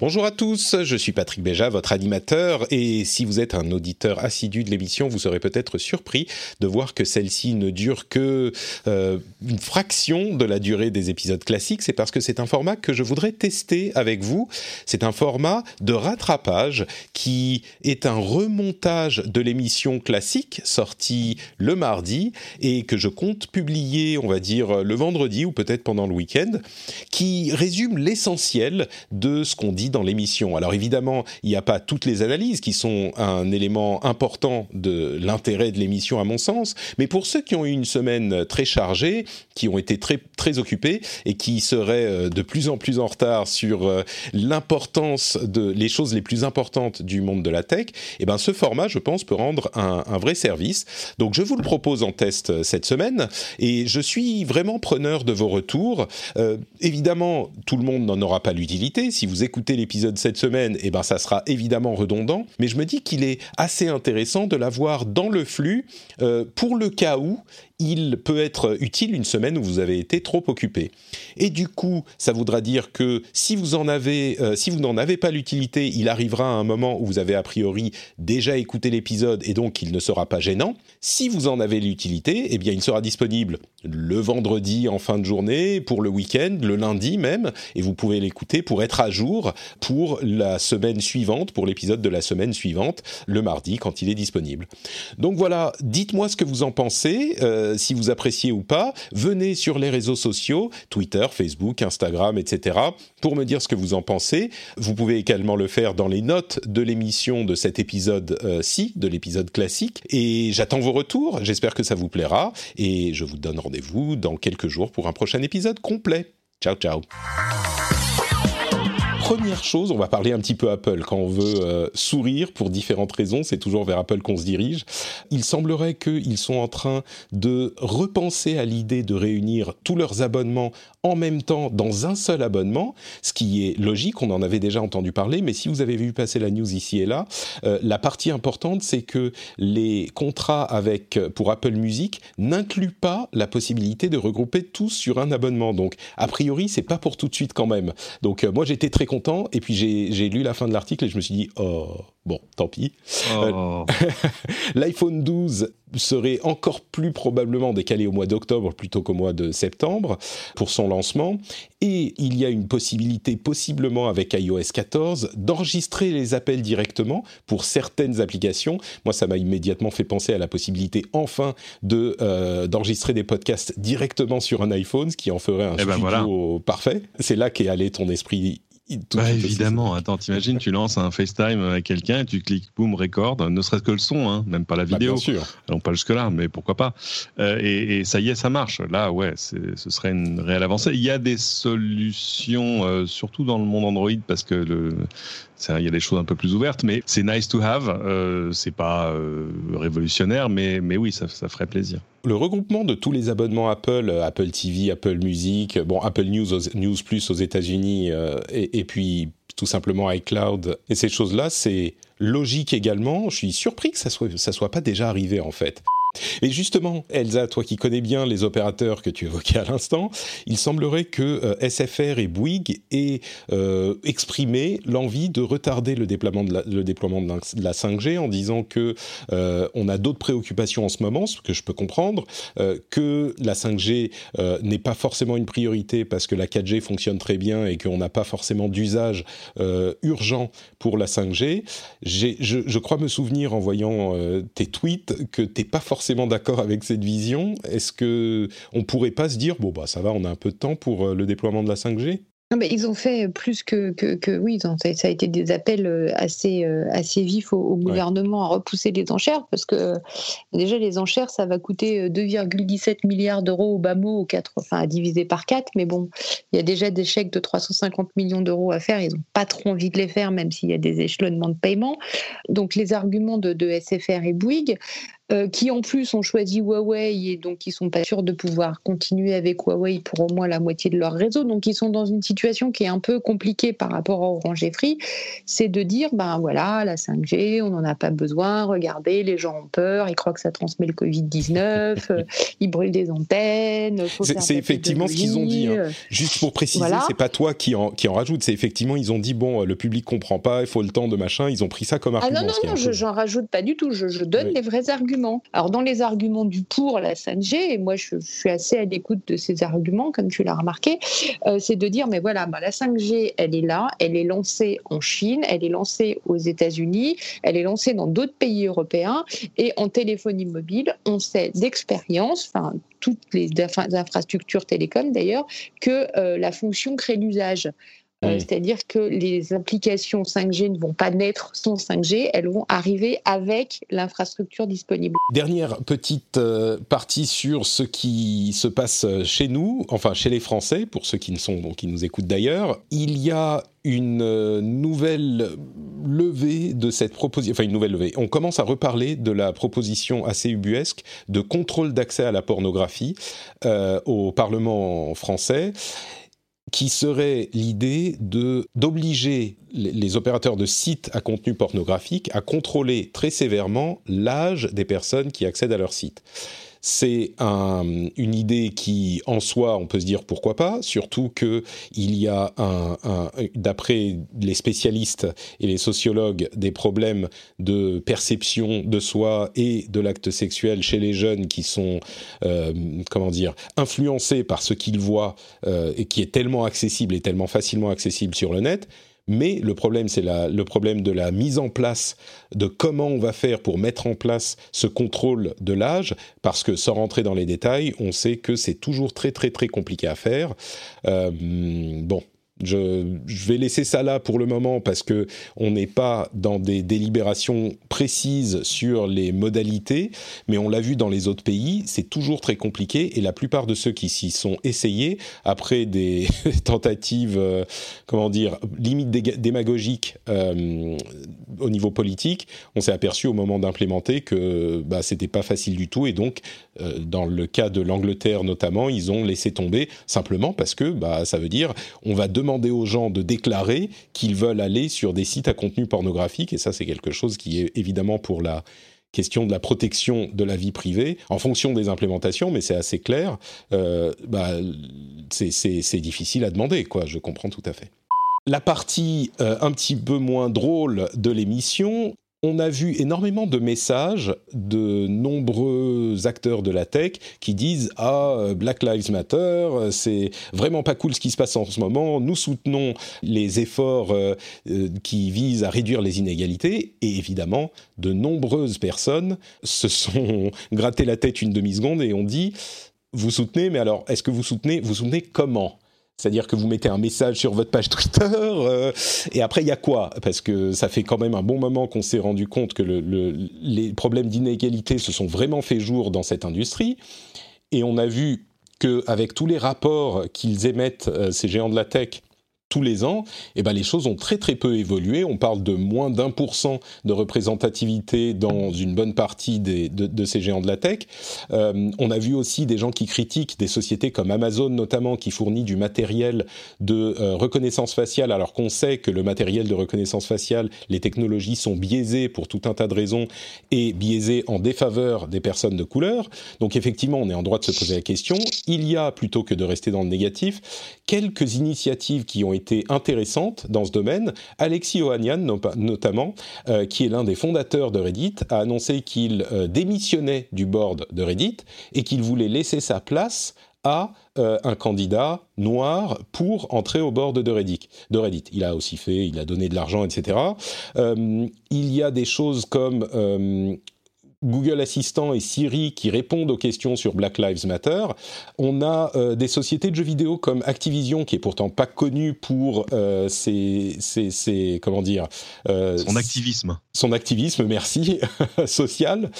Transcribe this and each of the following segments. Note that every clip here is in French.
Bonjour à tous, je suis Patrick Béja, votre animateur, et si vous êtes un auditeur assidu de l'émission, vous serez peut-être surpris de voir que celle-ci ne dure que euh, une fraction de la durée des épisodes classiques. C'est parce que c'est un format que je voudrais tester avec vous. C'est un format de rattrapage qui est un remontage de l'émission classique sortie le mardi et que je compte publier, on va dire, le vendredi ou peut-être pendant le week-end, qui résume l'essentiel de ce qu'on dit dans l'émission. Alors évidemment, il n'y a pas toutes les analyses qui sont un élément important de l'intérêt de l'émission à mon sens, mais pour ceux qui ont eu une semaine très chargée, qui ont été très très occupés et qui seraient euh, de plus en plus en retard sur euh, l'importance de les choses les plus importantes du monde de la tech, eh ben ce format, je pense, peut rendre un, vrai service. Donc je vous le propose en test euh, cette semaine et je suis vraiment preneur de vos retours. Évidemment, tout le monde n'en aura pas l'utilité. Si vous écoutez l'épisode cette semaine, eh ben ça sera évidemment redondant, mais je me dis qu'il est assez intéressant de l'avoir dans le flux euh, pour le cas où il peut être utile une semaine où vous avez été trop occupé. Et du coup, ça voudra dire que si vous euh, n'en avez pas l'utilité, il arrivera à un moment où vous avez a priori déjà écouté l'épisode et donc il ne sera pas gênant. Si vous en avez l'utilité, eh bien il sera disponible le vendredi en fin de journée, pour le week-end, le lundi même, et vous pouvez l'écouter pour être à jour pour la semaine suivante, pour l'épisode de la semaine suivante, le mardi quand il est disponible. Donc voilà, dites-moi ce que vous en pensez. Euh, si vous appréciez ou pas, venez sur les réseaux sociaux, Twitter, Facebook, Instagram, etc., pour me dire ce que vous en pensez. Vous pouvez également le faire dans les notes de l'émission de cet épisode-ci, de l'épisode classique. Et j'attends vos retours, j'espère que ça vous plaira, et je vous donne rendez-vous dans quelques jours pour un prochain épisode complet. Ciao, ciao première chose, on va parler un petit peu Apple. Quand on veut euh, sourire pour différentes raisons, c'est toujours vers Apple qu'on se dirige. Il semblerait qu'ils sont en train de repenser à l'idée de réunir tous leurs abonnements en même temps dans un seul abonnement, ce qui est logique, on en avait déjà entendu parler, mais si vous avez vu passer la news ici et là, euh, la partie importante, c'est que les contrats avec, pour Apple Music n'incluent pas la possibilité de regrouper tous sur un abonnement. Donc, a priori, c'est pas pour tout de suite quand même. Donc, euh, moi, j'étais très content, et puis j'ai lu la fin de l'article et je me suis dit, oh, bon, tant pis. Oh. L'iPhone 12 serait encore plus probablement décalé au mois d'octobre plutôt qu'au mois de septembre pour son lancement. Et il y a une possibilité, possiblement avec iOS 14, d'enregistrer les appels directement pour certaines applications. Moi, ça m'a immédiatement fait penser à la possibilité, enfin, de euh, d'enregistrer des podcasts directement sur un iPhone, ce qui en ferait un Eh ben studio voilà. parfait. C'est là qu'est allé ton esprit. Tout Bah, évidemment, attends, t'imagines, tu lances un FaceTime avec quelqu'un, tu cliques, boum, record, ne serait-ce que le son, hein, même pas la Bah, vidéo. bien sûr. Allons pas jusque-là, mais pourquoi pas. Euh, et, et ça y est, ça marche. Là, ouais, ce serait une réelle avancée. Il y a des solutions, euh, surtout dans le monde Android, parce que le, il y a des choses un peu plus ouvertes, mais c'est nice to have. Euh, c'est pas euh, révolutionnaire, mais, mais oui, ça, ferait plaisir. le regroupement de tous les abonnements Apple, euh, Apple TV, Apple Music, bon Apple News, News Plus aux États-Unis, euh, et, et puis tout simplement iCloud et ces choses-là, c'est logique également. Je suis surpris que ça soit ça soit pas déjà arrivé en fait. Et justement, Elsa, toi qui connais bien les opérateurs que tu évoquais à l'instant, il semblerait que euh, SFR et Bouygues aient euh, exprimé l'envie de retarder le déploiement de la, le déploiement de la, de la 5G en disant que euh, on a d'autres préoccupations en ce moment, ce que je peux comprendre, que la 5G euh, n'est pas forcément une priorité parce que la 4G fonctionne très bien et qu'on n'a pas forcément d'usage urgent pour la 5G. J'ai- Je, je crois me souvenir en voyant tes tweets que t'es pas forcément d'accord avec cette vision. Est-ce que on pourrait pas se dire bon bah ça va, on a un peu de temps pour euh, le déploiement de la 5G ils ont fait plus que, que, oui, ça a été des appels euh, assez, euh, assez vifs au, gouvernement à repousser les enchères parce que déjà les enchères ça va coûter 2,17 euh, milliards d'euros au bas mot, enfin à diviser par 4, mais bon, il y a déjà des chèques de 350 millions d'euros à faire, ils n'ont pas trop envie de les faire même s'il y a des échelonnements de paiement. Donc les arguments de, de SFR et Bouygues, euh, qui en plus ont choisi Huawei et donc ils sont pas sûrs de pouvoir continuer avec Huawei pour au moins la moitié de leur réseau. Donc ils sont dans une situation qui est un peu compliquée par rapport à Orange et Free. C'est de dire, ben voilà, la 5G, on n'en a pas besoin. Regardez, les gens ont peur, ils croient que ça transmet le Covid-19, euh, ils brûlent des antennes. C'est effectivement ce qu'ils ont dit. Hein. Juste pour préciser, c'est pas toi qui en, qui en rajoute. C'est effectivement, ils ont dit, bon, le public comprend pas, il faut le temps de machin. Ils ont pris ça comme argument. Ah non, non, non, j'en rajoute pas du tout. Je, je donne les vrais arguments. Alors dans les arguments du pour la 5G, et moi je, suis assez à l'écoute de ces arguments, comme tu l'as remarqué, euh, c'est de dire mais voilà, bah, la 5G elle est là, elle est lancée en Chine, elle est lancée aux États-Unis, elle est lancée dans d'autres pays européens, et en téléphonie mobile, on sait d'expérience, enfin toutes les infrastructures télécom d'ailleurs, que euh, la fonction crée l'usage. Euh. C'est-à-dire que les applications 5G ne vont pas naître sans 5G, elles vont arriver avec l'infrastructure disponible. Dernière petite euh, partie sur ce qui se passe chez nous, enfin chez les Français, pour ceux qui, ne sont, qui nous écoutent d'ailleurs. Il y a une euh, nouvelle levée de cette proposition, enfin une nouvelle levée. On commence à reparler de la proposition assez ubuesque de contrôle d'accès à la pornographie au Parlement français qui serait l'idée d'obliger les, opérateurs de sites à contenu pornographique à contrôler très sévèrement l'âge des personnes qui accèdent à leur site. C'est une idée qui, en soi, on peut se dire pourquoi pas, surtout que il y a, d'après les spécialistes et les sociologues, des problèmes de perception de soi et de l'acte sexuel chez les jeunes qui sont, euh, comment dire, influencés par ce qu'ils voient euh, et qui est tellement accessible et tellement facilement accessible sur le net mais le problème, c'est le problème de la mise en place, de comment on va faire pour mettre en place ce contrôle de l'âge, parce que sans rentrer dans les détails, on sait que c'est toujours très très très compliqué à faire. Euh, bon, je, vais laisser ça là pour le moment parce que on n'est pas dans des délibérations précises sur les modalités, mais on l'a vu dans les autres pays, c'est toujours très compliqué et la plupart de ceux qui s'y sont essayés après des tentatives, euh, comment dire, limite démagogiques euh, au niveau politique, on s'est aperçu au moment d'implémenter que bah, c'était pas facile du tout et donc euh, dans le cas de l'Angleterre notamment, ils ont laissé tomber simplement parce que bah, ça veut dire on va demander aux gens de déclarer qu'ils veulent aller sur des sites à contenu pornographique et ça c'est quelque chose qui est évidemment pour la question de la protection de la vie privée en fonction des implémentations, mais c'est assez clair. Euh, bah, c'est difficile à demander, quoi. Je comprends tout à fait. La partie euh, un petit peu moins drôle de l'émission, on a vu énormément de messages de nombreux acteurs de la tech qui disent ah Black Lives Matter c'est vraiment pas cool ce qui se passe en ce moment. Nous soutenons les efforts euh, euh, qui visent à réduire les inégalités et évidemment de nombreuses personnes se sont gratté la tête une demi seconde et ont dit vous soutenez mais alors est-ce que vous soutenez vous soutenez comment? C'est-à-dire que vous mettez un message sur votre page Twitter, euh, et après il y a quoi? Parce que ça fait quand même un bon moment qu'on s'est rendu compte que les problèmes d'inégalité se sont vraiment fait jour dans cette industrie, et on a vu qu'avec tous les rapports qu'ils émettent, euh, ces géants de la tech, tous les ans, eh ben les choses ont très très peu évolué. On parle de moins d'un pour cent de représentativité dans une bonne partie de, ces géants de la tech. Euh, on a vu aussi des gens qui critiquent des sociétés comme Amazon notamment qui fournit du matériel de euh, reconnaissance faciale alors qu'on sait que le matériel de reconnaissance faciale, les technologies sont biaisées pour tout un tas de raisons et biaisées en défaveur des personnes de couleur. Donc effectivement, on est en droit de se poser la question. Il y a, plutôt que de rester dans le négatif, quelques initiatives qui ont intéressantes dans ce domaine. Alexis Ohanian, notamment, euh, qui est l'un des fondateurs de Reddit, a annoncé qu'il euh, démissionnait du board de Reddit et qu'il voulait laisser sa place à euh, un candidat noir pour entrer au board de Reddit. de Reddit. Il a aussi fait, il a donné de l'argent, etc. il y a des choses comme Google Assistant et Siri qui répondent aux questions sur Black Lives Matter. On a euh, des sociétés de jeux vidéo comme Activision, qui est pourtant pas connue pour euh, ses, ses, comment dire euh, son activisme. Son activisme, merci, social,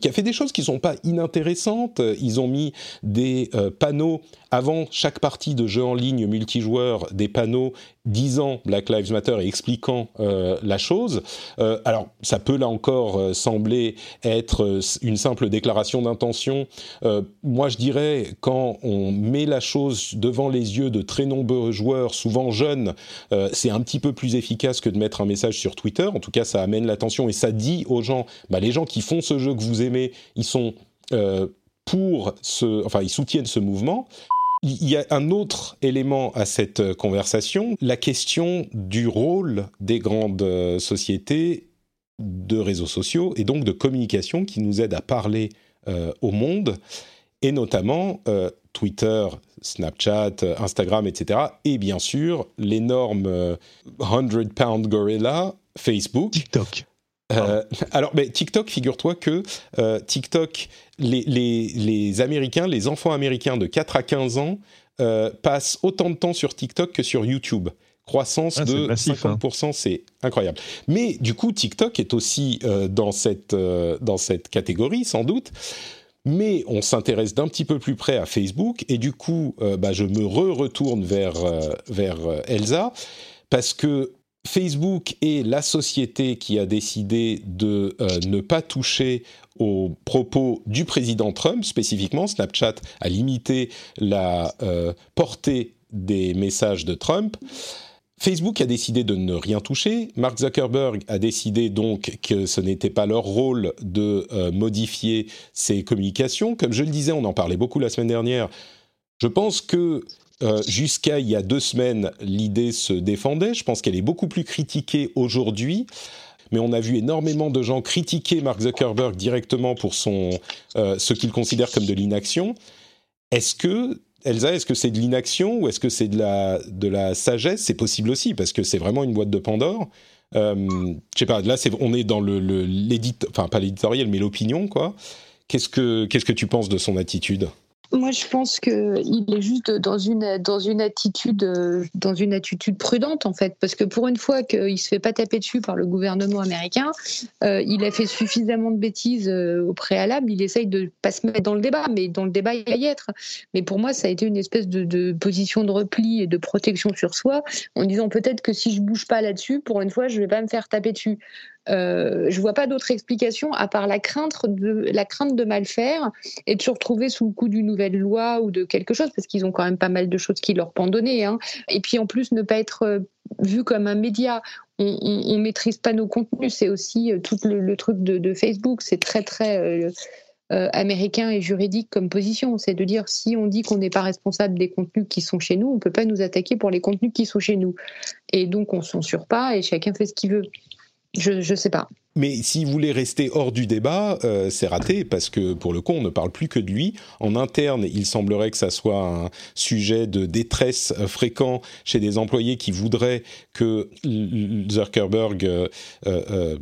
qui a fait des choses qui sont pas inintéressantes. Ils ont mis des panneaux avant chaque partie de jeu en ligne multijoueur, des panneaux disant Black Lives Matter et expliquant la chose. alors, ça peut là encore sembler être euh, une simple déclaration d'intention. Euh, moi, je dirais, quand on met la chose devant les yeux de très nombreux joueurs, souvent jeunes, euh, c'est un petit peu plus efficace que de mettre un message sur Twitter. En tout cas, ça amène l'attention et ça dit aux gens, bah, les gens qui font ce jeu que vous aimez, ils sont pour ce, enfin, ils soutiennent ce mouvement. Il y a un autre élément à cette conversation, la question du rôle des grandes sociétés de réseaux sociaux et donc de communication qui nous aide à parler euh, au monde, et notamment euh, Twitter, Snapchat, Instagram, etc. Et bien sûr, l'énorme 100 euh, pound gorilla, Facebook. TikTok. alors, mais TikTok, figure-toi que TikTok, les, les, les, Américains, les enfants américains de 4 à 15 ans passent autant de temps sur TikTok que sur YouTube croissance ah, de 50%, hein. c'est incroyable. Mais du coup, TikTok est aussi euh, dans, cette, euh, dans cette catégorie, sans doute. Mais on s'intéresse d'un petit peu plus près à Facebook, et du coup, euh, bah, je me re-retourne vers, vers Elsa, parce que Facebook est la société qui a décidé de ne pas toucher aux propos du président Trump, spécifiquement. Snapchat a limité la portée des messages de Trump. Facebook a décidé de ne rien toucher. Mark Zuckerberg a décidé donc que ce n'était pas leur rôle de euh, modifier ses communications. Comme je le disais, on en parlait beaucoup la semaine dernière. Je pense que euh, jusqu'à il y a deux semaines, l'idée se défendait. Je pense qu'elle est beaucoup plus critiquée aujourd'hui. Mais on a vu énormément de gens critiquer Mark Zuckerberg directement pour son, euh, ce qu'il considère comme de l'inaction. Est-ce que Elsa, est-ce que c'est de l'inaction ou est-ce que c'est de la, de la sagesse? C'est possible aussi, parce que c'est vraiment une boîte de Pandore. Euh, je sais pas, là, on est dans le, enfin pas l'éditorial, mais l'opinion, quoi. Que, qu'est-ce que tu penses de son attitude? Moi, je pense qu'il est juste dans une, dans une attitude, dans une attitude prudente en fait, parce que pour une fois qu'il se fait pas taper dessus par le gouvernement américain, euh, il a fait suffisamment de bêtises euh, au préalable. Il essaye de pas se mettre dans le débat, mais dans le débat il va y être. Mais pour moi, ça a été une espèce de, de position de repli et de protection sur soi, en disant peut-être que si je bouge pas là-dessus, pour une fois, je vais pas me faire taper dessus. Euh, je vois pas d'autre explication à part la crainte de mal faire et de se retrouver sous le coup d'une nouvelle loi ou de quelque chose parce qu'ils ont quand même pas mal de choses qui leur pendonnaient. Hein. Et puis en plus ne pas être euh, vu comme un média. On, on, maîtrise pas nos contenus. C'est aussi euh, tout le, truc de, Facebook. C'est très très américain et juridique comme position. C'est de dire si on dit qu'on n'est pas responsable des contenus qui sont chez nous, on peut pas nous attaquer pour les contenus qui sont chez nous. Et donc on censure pas et chacun fait ce qu'il veut. Je ne sais pas. Mais s'il voulait rester hors du débat, euh, c'est raté parce que pour le coup, on ne parle plus que de lui. En interne, il semblerait que ça soit un sujet de détresse fréquent chez des employés qui voudraient que Zuckerberg euh, euh,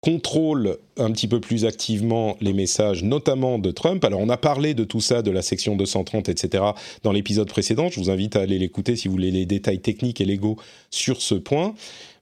contrôle un petit peu plus activement les messages, notamment de Trump. Alors on a parlé de tout ça, de la section 230, etc., dans l'épisode précédent. Je vous invite à aller l'écouter si vous voulez les détails techniques et légaux sur ce point.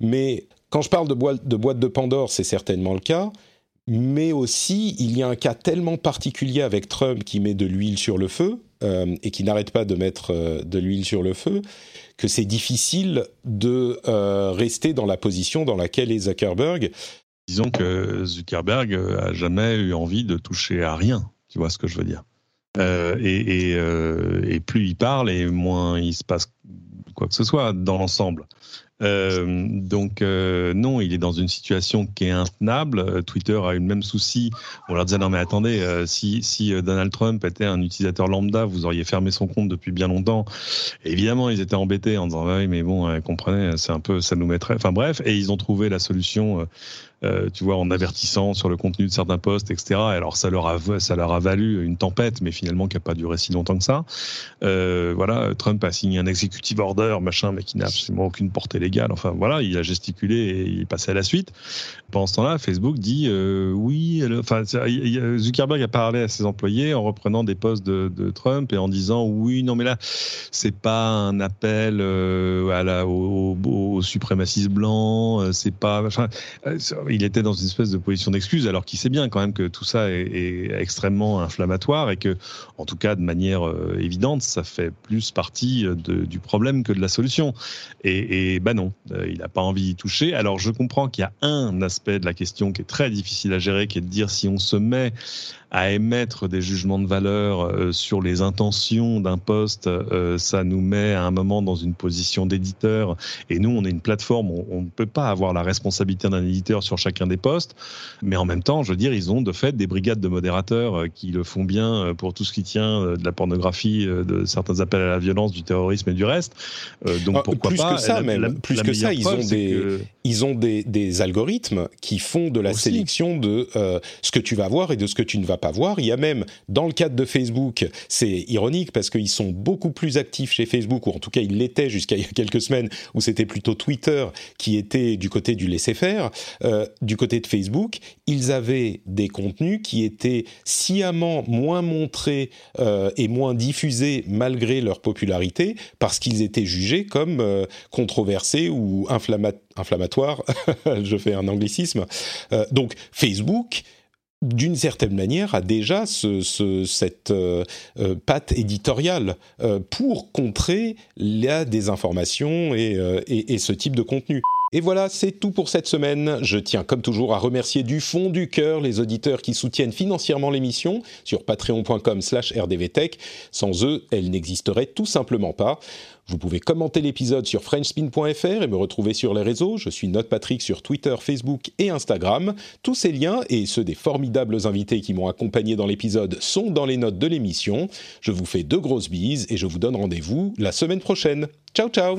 Mais quand je parle de boîte de, boîte Pandore, c'est certainement le cas, mais aussi il y a un cas tellement particulier avec Trump qui met de l'huile sur le feu euh, et qui n'arrête pas de mettre euh, de l'huile sur le feu que c'est difficile de euh, rester dans la position dans laquelle est Zuckerberg. Disons que Zuckerberg a jamais eu envie de toucher à rien. Tu vois ce que je veux dire et, plus il parle et moins il se passe quoi que ce soit dans l'ensemble. Euh, donc euh, non, il est dans une situation qui est intenable. Euh, Twitter a eu le même souci. On leur disait non mais attendez, si, si Donald Trump était un utilisateur lambda, vous auriez fermé son compte depuis bien longtemps. évidemment, ils étaient embêtés en disant oui mais bon, comprenez, c'est un peu, ça nous mettrait. Enfin bref, et ils ont trouvé la solution tu vois, en avertissant sur le contenu de certains posts, etc. Alors ça leur a, ça leur a valu une tempête, mais finalement qui n'a pas duré si longtemps que ça. Voilà, Trump a signé un executive order, machin, mais qui n'a absolument aucune portée Enfin voilà, il a gesticulé et il passait à la suite. Pendant ce temps-là, Facebook dit euh, oui. Enfin, Zuckerberg a parlé à ses employés en reprenant des posts de, Trump et en disant oui, non mais là, c'est pas un appel à la, au, au, suprémacisme blanc. C'est pas. Enfin, il était dans une espèce de position d'excuse alors qu'il sait bien quand même que tout ça est, extrêmement inflammatoire et que, en tout cas, de manière évidente, ça fait plus partie du problème que de la solution. Et, et non, euh, il n'a pas envie d'y toucher. Alors je comprends qu'il y a un aspect de la question qui est très difficile à gérer, qui est de dire si on se met à émettre des jugements de valeur euh, sur les intentions d'un poste, euh, ça nous met à un moment dans une position d'éditeur. Et nous, on est une plateforme, on ne peut pas avoir la responsabilité d'un éditeur sur chacun des postes. Mais en même temps, je veux dire, ils ont de fait des brigades de modérateurs qui le font bien pour tout ce qui tient de la pornographie, de certains appels à la violence, du terrorisme et du reste. Donc ah, pourquoi plus pas que ça, même plus que ça, ils ont des ils ont des, des, algorithmes qui font de la sélection de ce que tu vas voir et de ce que tu ne vas pas voir. Il y a même, dans le cadre de Facebook, c'est ironique parce qu'ils sont beaucoup plus actifs chez Facebook, ou en tout cas ils l'étaient jusqu'à il y a quelques semaines, où c'était plutôt Twitter qui était du côté du laisser-faire. Euh, du côté de Facebook, ils avaient des contenus qui étaient sciemment moins montrés euh, et moins diffusés malgré leur popularité, parce qu'ils étaient jugés comme euh, ou inflammatoires. Je fais un anglicisme. donc Facebook d'une certaine manière, a déjà ce, cette euh, euh, patte éditoriale euh, pour contrer la désinformation et, ce type de contenu. Et voilà, c'est tout pour cette semaine. Je tiens comme toujours à remercier du fond du cœur les auditeurs qui soutiennent financièrement l'émission sur patreon.com slash rdvtech. Sans eux, elle n'existerait tout simplement pas. Vous pouvez commenter l'épisode sur frenchspin.fr et me retrouver sur les réseaux. Je suis Note Patrick sur Twitter, Facebook et Instagram. Tous ces liens et ceux des formidables invités qui m'ont accompagné dans l'épisode sont dans les notes de l'émission. Je vous fais de grosses bises et je vous donne rendez-vous la semaine prochaine. Ciao ciao